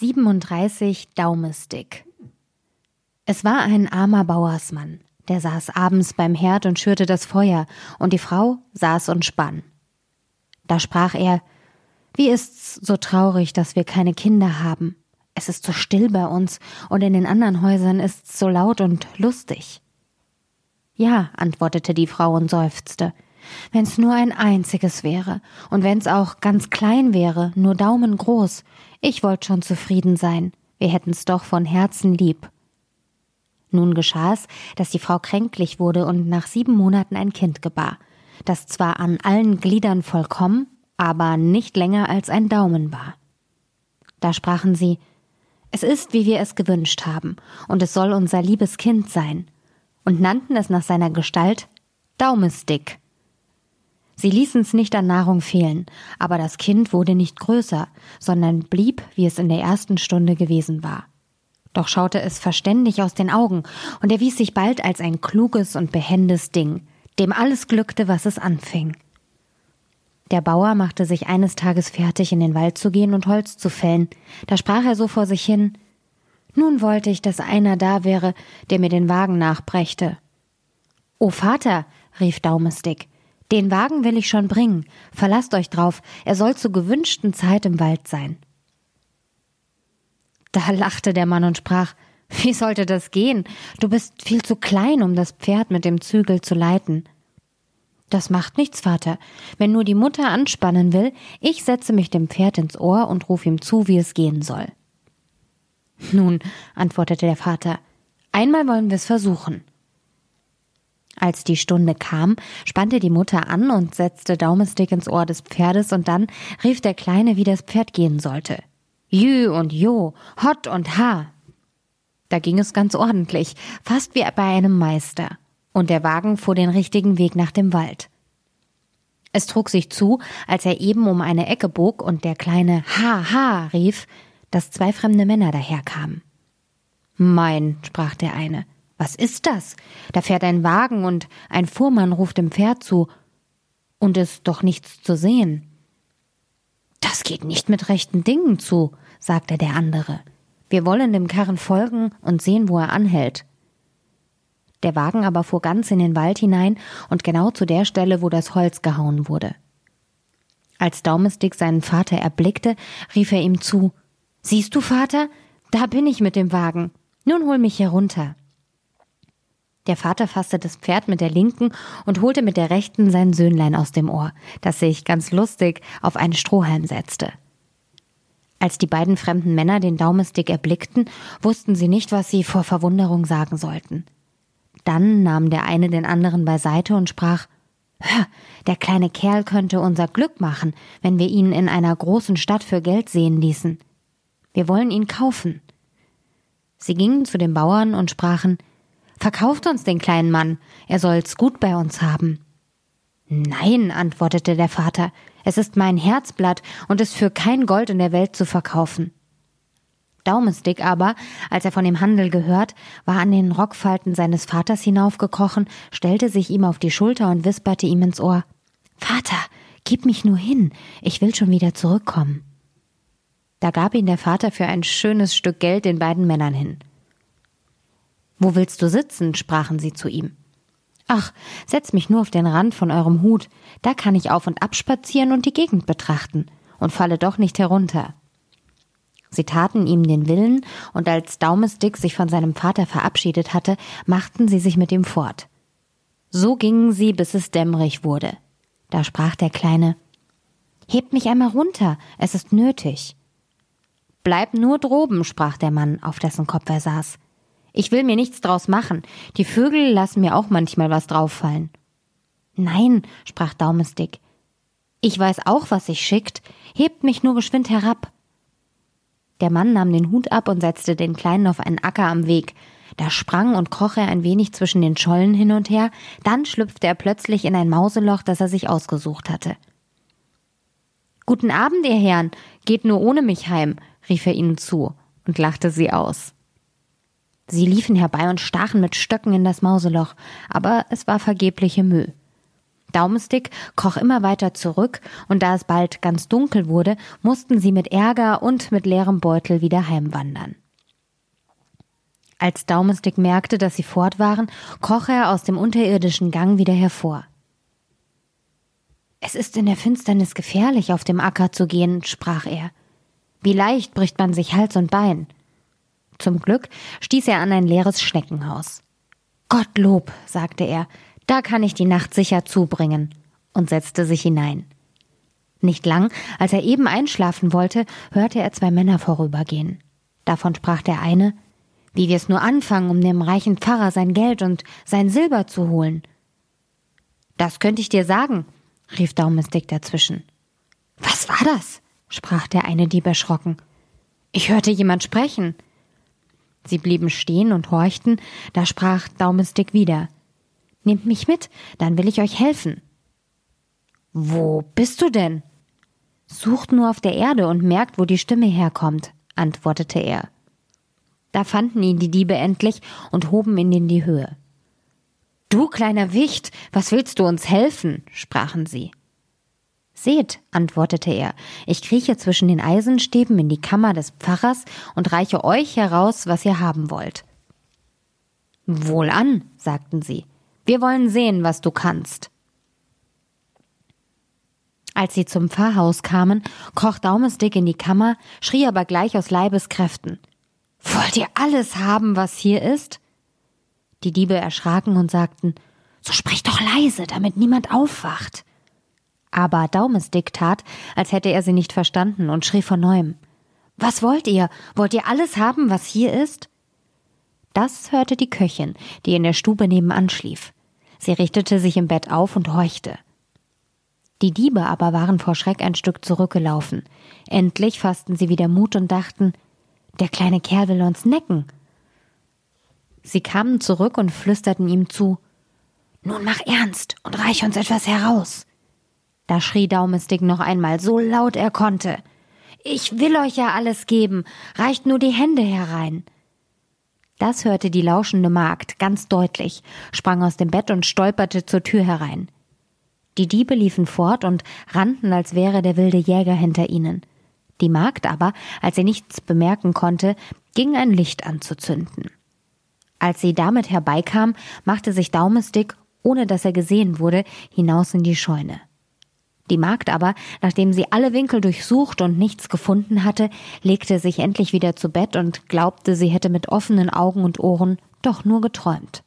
37 Daumestick. Es war ein armer Bauersmann, der saß abends beim Herd und schürte das Feuer, und die Frau saß und spann. Da sprach er, wie ist's so traurig, dass wir keine Kinder haben. Es ist so still bei uns, und in den anderen Häusern ist's so laut und lustig. Ja, antwortete die Frau und seufzte, wenn's nur ein einziges wäre, und wenn's auch ganz klein wäre, nur daumengroß, ich wollt schon zufrieden sein, wir hätten's doch von Herzen lieb. Nun geschah es, dass die Frau kränklich wurde und nach sieben Monaten ein Kind gebar, das zwar an allen Gliedern vollkommen, aber nicht länger als ein Daumen war. Da sprachen sie, es ist, wie wir es gewünscht haben, und es soll unser liebes Kind sein, und nannten es nach seiner Gestalt Daumestick. Sie ließen's nicht an Nahrung fehlen, aber das Kind wurde nicht größer, sondern blieb, wie es in der ersten Stunde gewesen war. Doch schaute es verständig aus den Augen, und erwies sich bald als ein kluges und behendes Ding, dem alles glückte, was es anfing. Der Bauer machte sich eines Tages fertig, in den Wald zu gehen und Holz zu fällen. Da sprach er so vor sich hin Nun wollte ich, dass einer da wäre, der mir den Wagen nachbrächte. O Vater, rief Daumestick, den Wagen will ich schon bringen. Verlasst euch drauf, er soll zur gewünschten Zeit im Wald sein. Da lachte der Mann und sprach, wie sollte das gehen? Du bist viel zu klein, um das Pferd mit dem Zügel zu leiten. Das macht nichts, Vater. Wenn nur die Mutter anspannen will, ich setze mich dem Pferd ins Ohr und ruf ihm zu, wie es gehen soll. Nun, antwortete der Vater, einmal wollen wir es versuchen. Als die Stunde kam, spannte die Mutter an und setzte Daumestick ins Ohr des Pferdes und dann rief der Kleine, wie das Pferd gehen sollte. Jü und Jo, Hot und Ha. Da ging es ganz ordentlich, fast wie bei einem Meister. Und der Wagen fuhr den richtigen Weg nach dem Wald. Es trug sich zu, als er eben um eine Ecke bog und der kleine Ha Ha rief, dass zwei fremde Männer daherkamen. Mein, sprach der eine, was ist das? Da fährt ein Wagen und ein Fuhrmann ruft dem Pferd zu, und ist doch nichts zu sehen. Das geht nicht mit rechten Dingen zu, sagte der andere. Wir wollen dem Karren folgen und sehen, wo er anhält. Der Wagen aber fuhr ganz in den Wald hinein und genau zu der Stelle, wo das Holz gehauen wurde. Als Daumestick seinen Vater erblickte, rief er ihm zu Siehst du, Vater, da bin ich mit dem Wagen. Nun hol mich herunter. Der Vater fasste das Pferd mit der linken und holte mit der rechten sein Söhnlein aus dem Ohr, das sich ganz lustig auf einen Strohhalm setzte. Als die beiden fremden Männer den Daumestick erblickten, wussten sie nicht, was sie vor Verwunderung sagen sollten. Dann nahm der eine den anderen beiseite und sprach Hör, der kleine Kerl könnte unser Glück machen, wenn wir ihn in einer großen Stadt für Geld sehen ließen. Wir wollen ihn kaufen. Sie gingen zu den Bauern und sprachen Verkauft uns den kleinen Mann, er soll's gut bei uns haben. Nein, antwortete der Vater, es ist mein Herzblatt und ist für kein Gold in der Welt zu verkaufen. Daumestick aber, als er von dem Handel gehört, war an den Rockfalten seines Vaters hinaufgekrochen, stellte sich ihm auf die Schulter und wisperte ihm ins Ohr Vater, gib mich nur hin, ich will schon wieder zurückkommen. Da gab ihn der Vater für ein schönes Stück Geld den beiden Männern hin. Wo willst du sitzen? sprachen sie zu ihm. Ach, setz mich nur auf den Rand von eurem Hut, da kann ich auf und ab spazieren und die Gegend betrachten und falle doch nicht herunter. Sie taten ihm den Willen, und als Daumestick sich von seinem Vater verabschiedet hatte, machten sie sich mit ihm fort. So gingen sie, bis es dämmerig wurde. Da sprach der Kleine Hebt mich einmal runter, es ist nötig. Bleib nur droben, sprach der Mann, auf dessen Kopf er saß. Ich will mir nichts draus machen. Die Vögel lassen mir auch manchmal was drauffallen. Nein, sprach Daumestick. Ich weiß auch, was sich schickt. Hebt mich nur geschwind herab. Der Mann nahm den Hut ab und setzte den Kleinen auf einen Acker am Weg. Da sprang und kroch er ein wenig zwischen den Schollen hin und her, dann schlüpfte er plötzlich in ein Mauseloch, das er sich ausgesucht hatte. Guten Abend, ihr Herren, geht nur ohne mich heim, rief er ihnen zu und lachte sie aus. Sie liefen herbei und stachen mit Stöcken in das Mauseloch, aber es war vergebliche Mühe. Daumenstick kroch immer weiter zurück, und da es bald ganz dunkel wurde, mussten sie mit Ärger und mit leerem Beutel wieder heimwandern. Als Daumenstick merkte, dass sie fort waren, kroch er aus dem unterirdischen Gang wieder hervor. Es ist in der Finsternis gefährlich, auf dem Acker zu gehen, sprach er. Wie leicht bricht man sich Hals und Bein. Zum Glück stieß er an ein leeres Schneckenhaus. Gottlob, sagte er, da kann ich die Nacht sicher zubringen, und setzte sich hinein. Nicht lang, als er eben einschlafen wollte, hörte er zwei Männer vorübergehen. Davon sprach der eine, wie wir es nur anfangen, um dem reichen Pfarrer sein Geld und sein Silber zu holen. Das könnte ich dir sagen, rief Daumestick dazwischen. Was war das? sprach der eine Dieb erschrocken. Ich hörte jemand sprechen. Sie blieben stehen und horchten, da sprach Daumestick wieder. Nehmt mich mit, dann will ich euch helfen. Wo bist du denn? Sucht nur auf der Erde und merkt, wo die Stimme herkommt, antwortete er. Da fanden ihn die Diebe endlich und hoben ihn in die Höhe. Du kleiner Wicht, was willst du uns helfen? sprachen sie. Seht, antwortete er, ich krieche zwischen den Eisenstäben in die Kammer des Pfarrers und reiche euch heraus, was ihr haben wollt. Wohlan, sagten sie, wir wollen sehen, was du kannst. Als sie zum Pfarrhaus kamen, kroch Daumesdick in die Kammer, schrie aber gleich aus Leibeskräften. Wollt ihr alles haben, was hier ist? Die Diebe erschraken und sagten, so sprich doch leise, damit niemand aufwacht. Aber Daumesdick tat, als hätte er sie nicht verstanden und schrie von neuem. Was wollt ihr? Wollt ihr alles haben, was hier ist? Das hörte die Köchin, die in der Stube nebenan schlief. Sie richtete sich im Bett auf und horchte. Die Diebe aber waren vor Schreck ein Stück zurückgelaufen. Endlich fassten sie wieder Mut und dachten, der kleine Kerl will uns necken. Sie kamen zurück und flüsterten ihm zu, Nun mach ernst und reich uns etwas heraus. Da schrie Daumestick noch einmal so laut er konnte. Ich will euch ja alles geben, reicht nur die Hände herein. Das hörte die lauschende Magd ganz deutlich, sprang aus dem Bett und stolperte zur Tür herein. Die Diebe liefen fort und rannten, als wäre der wilde Jäger hinter ihnen. Die Magd aber, als sie nichts bemerken konnte, ging ein Licht anzuzünden. Als sie damit herbeikam, machte sich Daumestick, ohne dass er gesehen wurde, hinaus in die Scheune. Die Magd aber, nachdem sie alle Winkel durchsucht und nichts gefunden hatte, legte sich endlich wieder zu Bett und glaubte, sie hätte mit offenen Augen und Ohren doch nur geträumt.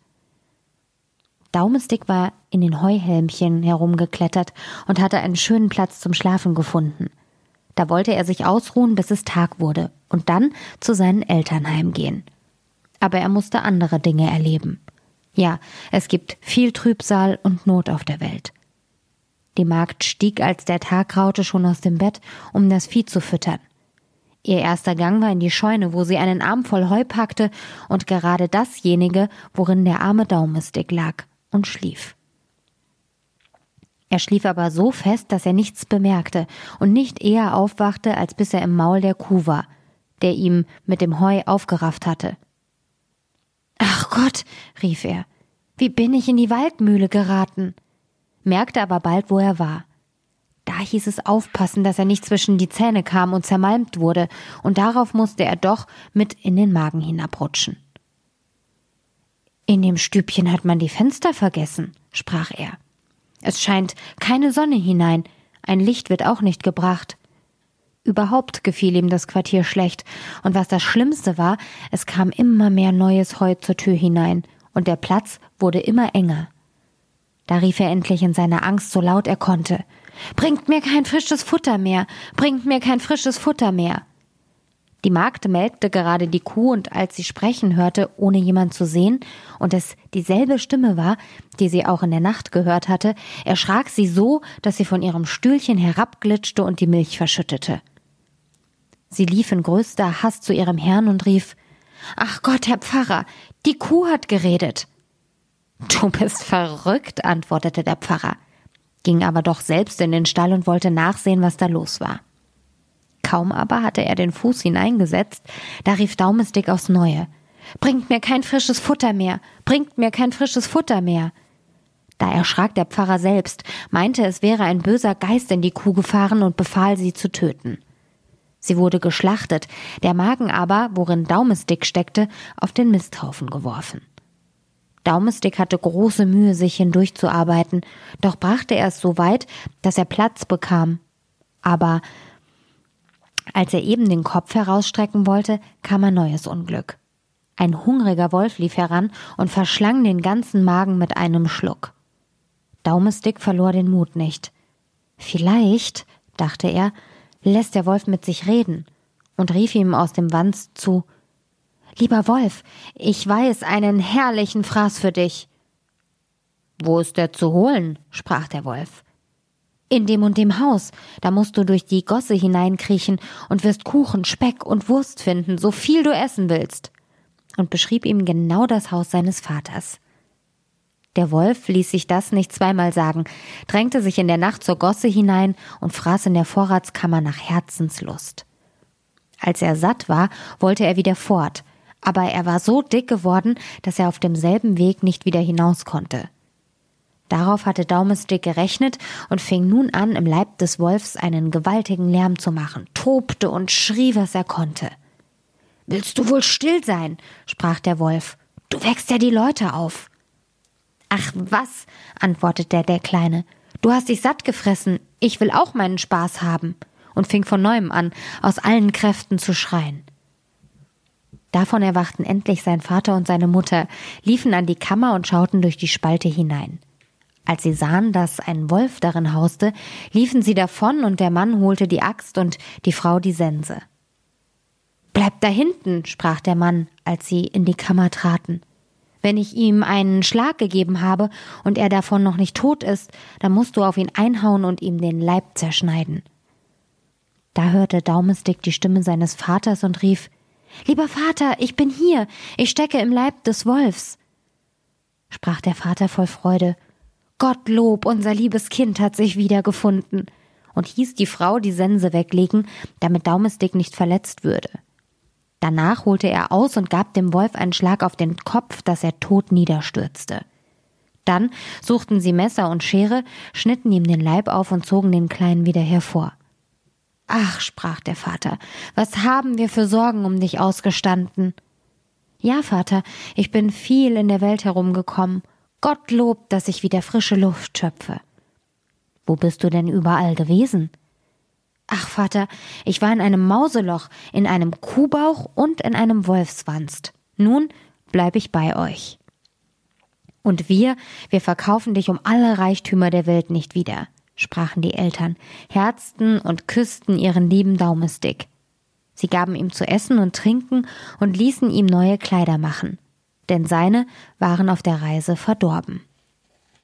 Daumestick war in den Heuhelmchen herumgeklettert und hatte einen schönen Platz zum Schlafen gefunden. Da wollte er sich ausruhen, bis es Tag wurde und dann zu seinen Eltern heimgehen. Aber er musste andere Dinge erleben. Ja, es gibt viel Trübsal und Not auf der Welt. Die Magd stieg, als der Tag graute, schon aus dem Bett, um das Vieh zu füttern. Ihr erster Gang war in die Scheune, wo sie einen Arm voll Heu packte und gerade dasjenige, worin der arme Daumestick lag und schlief. Er schlief aber so fest, dass er nichts bemerkte und nicht eher aufwachte, als bis er im Maul der Kuh war, der ihm mit dem Heu aufgerafft hatte. Ach Gott, rief er, wie bin ich in die Waldmühle geraten? Merkte aber bald, wo er war. Da hieß es aufpassen, dass er nicht zwischen die Zähne kam und zermalmt wurde, und darauf musste er doch mit in den Magen hinabrutschen. In dem Stübchen hat man die Fenster vergessen, sprach er. Es scheint keine Sonne hinein, ein Licht wird auch nicht gebracht. Überhaupt gefiel ihm das Quartier schlecht, und was das Schlimmste war, es kam immer mehr neues Heu zur Tür hinein, und der Platz wurde immer enger. Da rief er endlich in seiner Angst so laut er konnte. Bringt mir kein frisches Futter mehr, bringt mir kein frisches Futter mehr. Die Magd melkte gerade die Kuh und als sie sprechen hörte, ohne jemand zu sehen, und es dieselbe Stimme war, die sie auch in der Nacht gehört hatte, erschrak sie so, dass sie von ihrem Stühlchen herabglitschte und die Milch verschüttete. Sie lief in größter Hast zu ihrem Herrn und rief Ach Gott, Herr Pfarrer, die Kuh hat geredet. Du bist verrückt, antwortete der Pfarrer, ging aber doch selbst in den Stall und wollte nachsehen, was da los war. Kaum aber hatte er den Fuß hineingesetzt, da rief Daumestick aufs Neue. Bringt mir kein frisches Futter mehr, bringt mir kein frisches Futter mehr. Da erschrak der Pfarrer selbst, meinte, es wäre ein böser Geist in die Kuh gefahren und befahl sie zu töten. Sie wurde geschlachtet, der Magen aber, worin Daumestick steckte, auf den Misthaufen geworfen. Daumestick hatte große Mühe, sich hindurchzuarbeiten, doch brachte er es so weit, dass er Platz bekam. Aber als er eben den Kopf herausstrecken wollte, kam ein neues Unglück. Ein hungriger Wolf lief heran und verschlang den ganzen Magen mit einem Schluck. Daumestick verlor den Mut nicht. Vielleicht, dachte er, lässt der Wolf mit sich reden und rief ihm aus dem Wanst zu Lieber Wolf, ich weiß einen herrlichen Fraß für dich. Wo ist der zu holen? sprach der Wolf. In dem und dem Haus, da musst du durch die Gosse hineinkriechen und wirst Kuchen, Speck und Wurst finden, so viel du essen willst. Und beschrieb ihm genau das Haus seines Vaters. Der Wolf ließ sich das nicht zweimal sagen, drängte sich in der Nacht zur Gosse hinein und fraß in der Vorratskammer nach Herzenslust. Als er satt war, wollte er wieder fort, aber er war so dick geworden, dass er auf demselben Weg nicht wieder hinaus konnte. Darauf hatte Daumestick gerechnet und fing nun an, im Leib des Wolfs einen gewaltigen Lärm zu machen, tobte und schrie, was er konnte. Willst du wohl still sein? sprach der Wolf. Du wächst ja die Leute auf. Ach was, antwortete der Kleine, du hast dich satt gefressen, ich will auch meinen Spaß haben, und fing von neuem an, aus allen Kräften zu schreien. Davon erwachten endlich sein Vater und seine Mutter, liefen an die Kammer und schauten durch die Spalte hinein. Als sie sahen, dass ein Wolf darin hauste, liefen sie davon und der Mann holte die Axt und die Frau die Sense. Bleibt da hinten, sprach der Mann, als sie in die Kammer traten. Wenn ich ihm einen Schlag gegeben habe und er davon noch nicht tot ist, dann musst du auf ihn einhauen und ihm den Leib zerschneiden. Da hörte Daumestick die Stimme seines Vaters und rief Lieber Vater, ich bin hier, ich stecke im Leib des Wolfs. Sprach der Vater voll Freude Gottlob, unser liebes Kind hat sich wiedergefunden und hieß die Frau die Sense weglegen, damit Daumestick nicht verletzt würde. Danach holte er aus und gab dem Wolf einen Schlag auf den Kopf, dass er tot niederstürzte. Dann suchten sie Messer und Schere, schnitten ihm den Leib auf und zogen den Kleinen wieder hervor. Ach, sprach der Vater, was haben wir für Sorgen um dich ausgestanden? Ja, Vater, ich bin viel in der Welt herumgekommen. Gott lobt, dass ich wieder frische Luft schöpfe. Wo bist du denn überall gewesen? Ach, Vater, ich war in einem Mauseloch, in einem Kuhbauch und in einem Wolfswanst. Nun bleib ich bei euch. Und wir, wir verkaufen dich um alle Reichtümer der Welt nicht wieder, sprachen die Eltern, herzten und küssten ihren lieben Daumestick. Sie gaben ihm zu essen und trinken und ließen ihm neue Kleider machen, denn seine waren auf der Reise verdorben.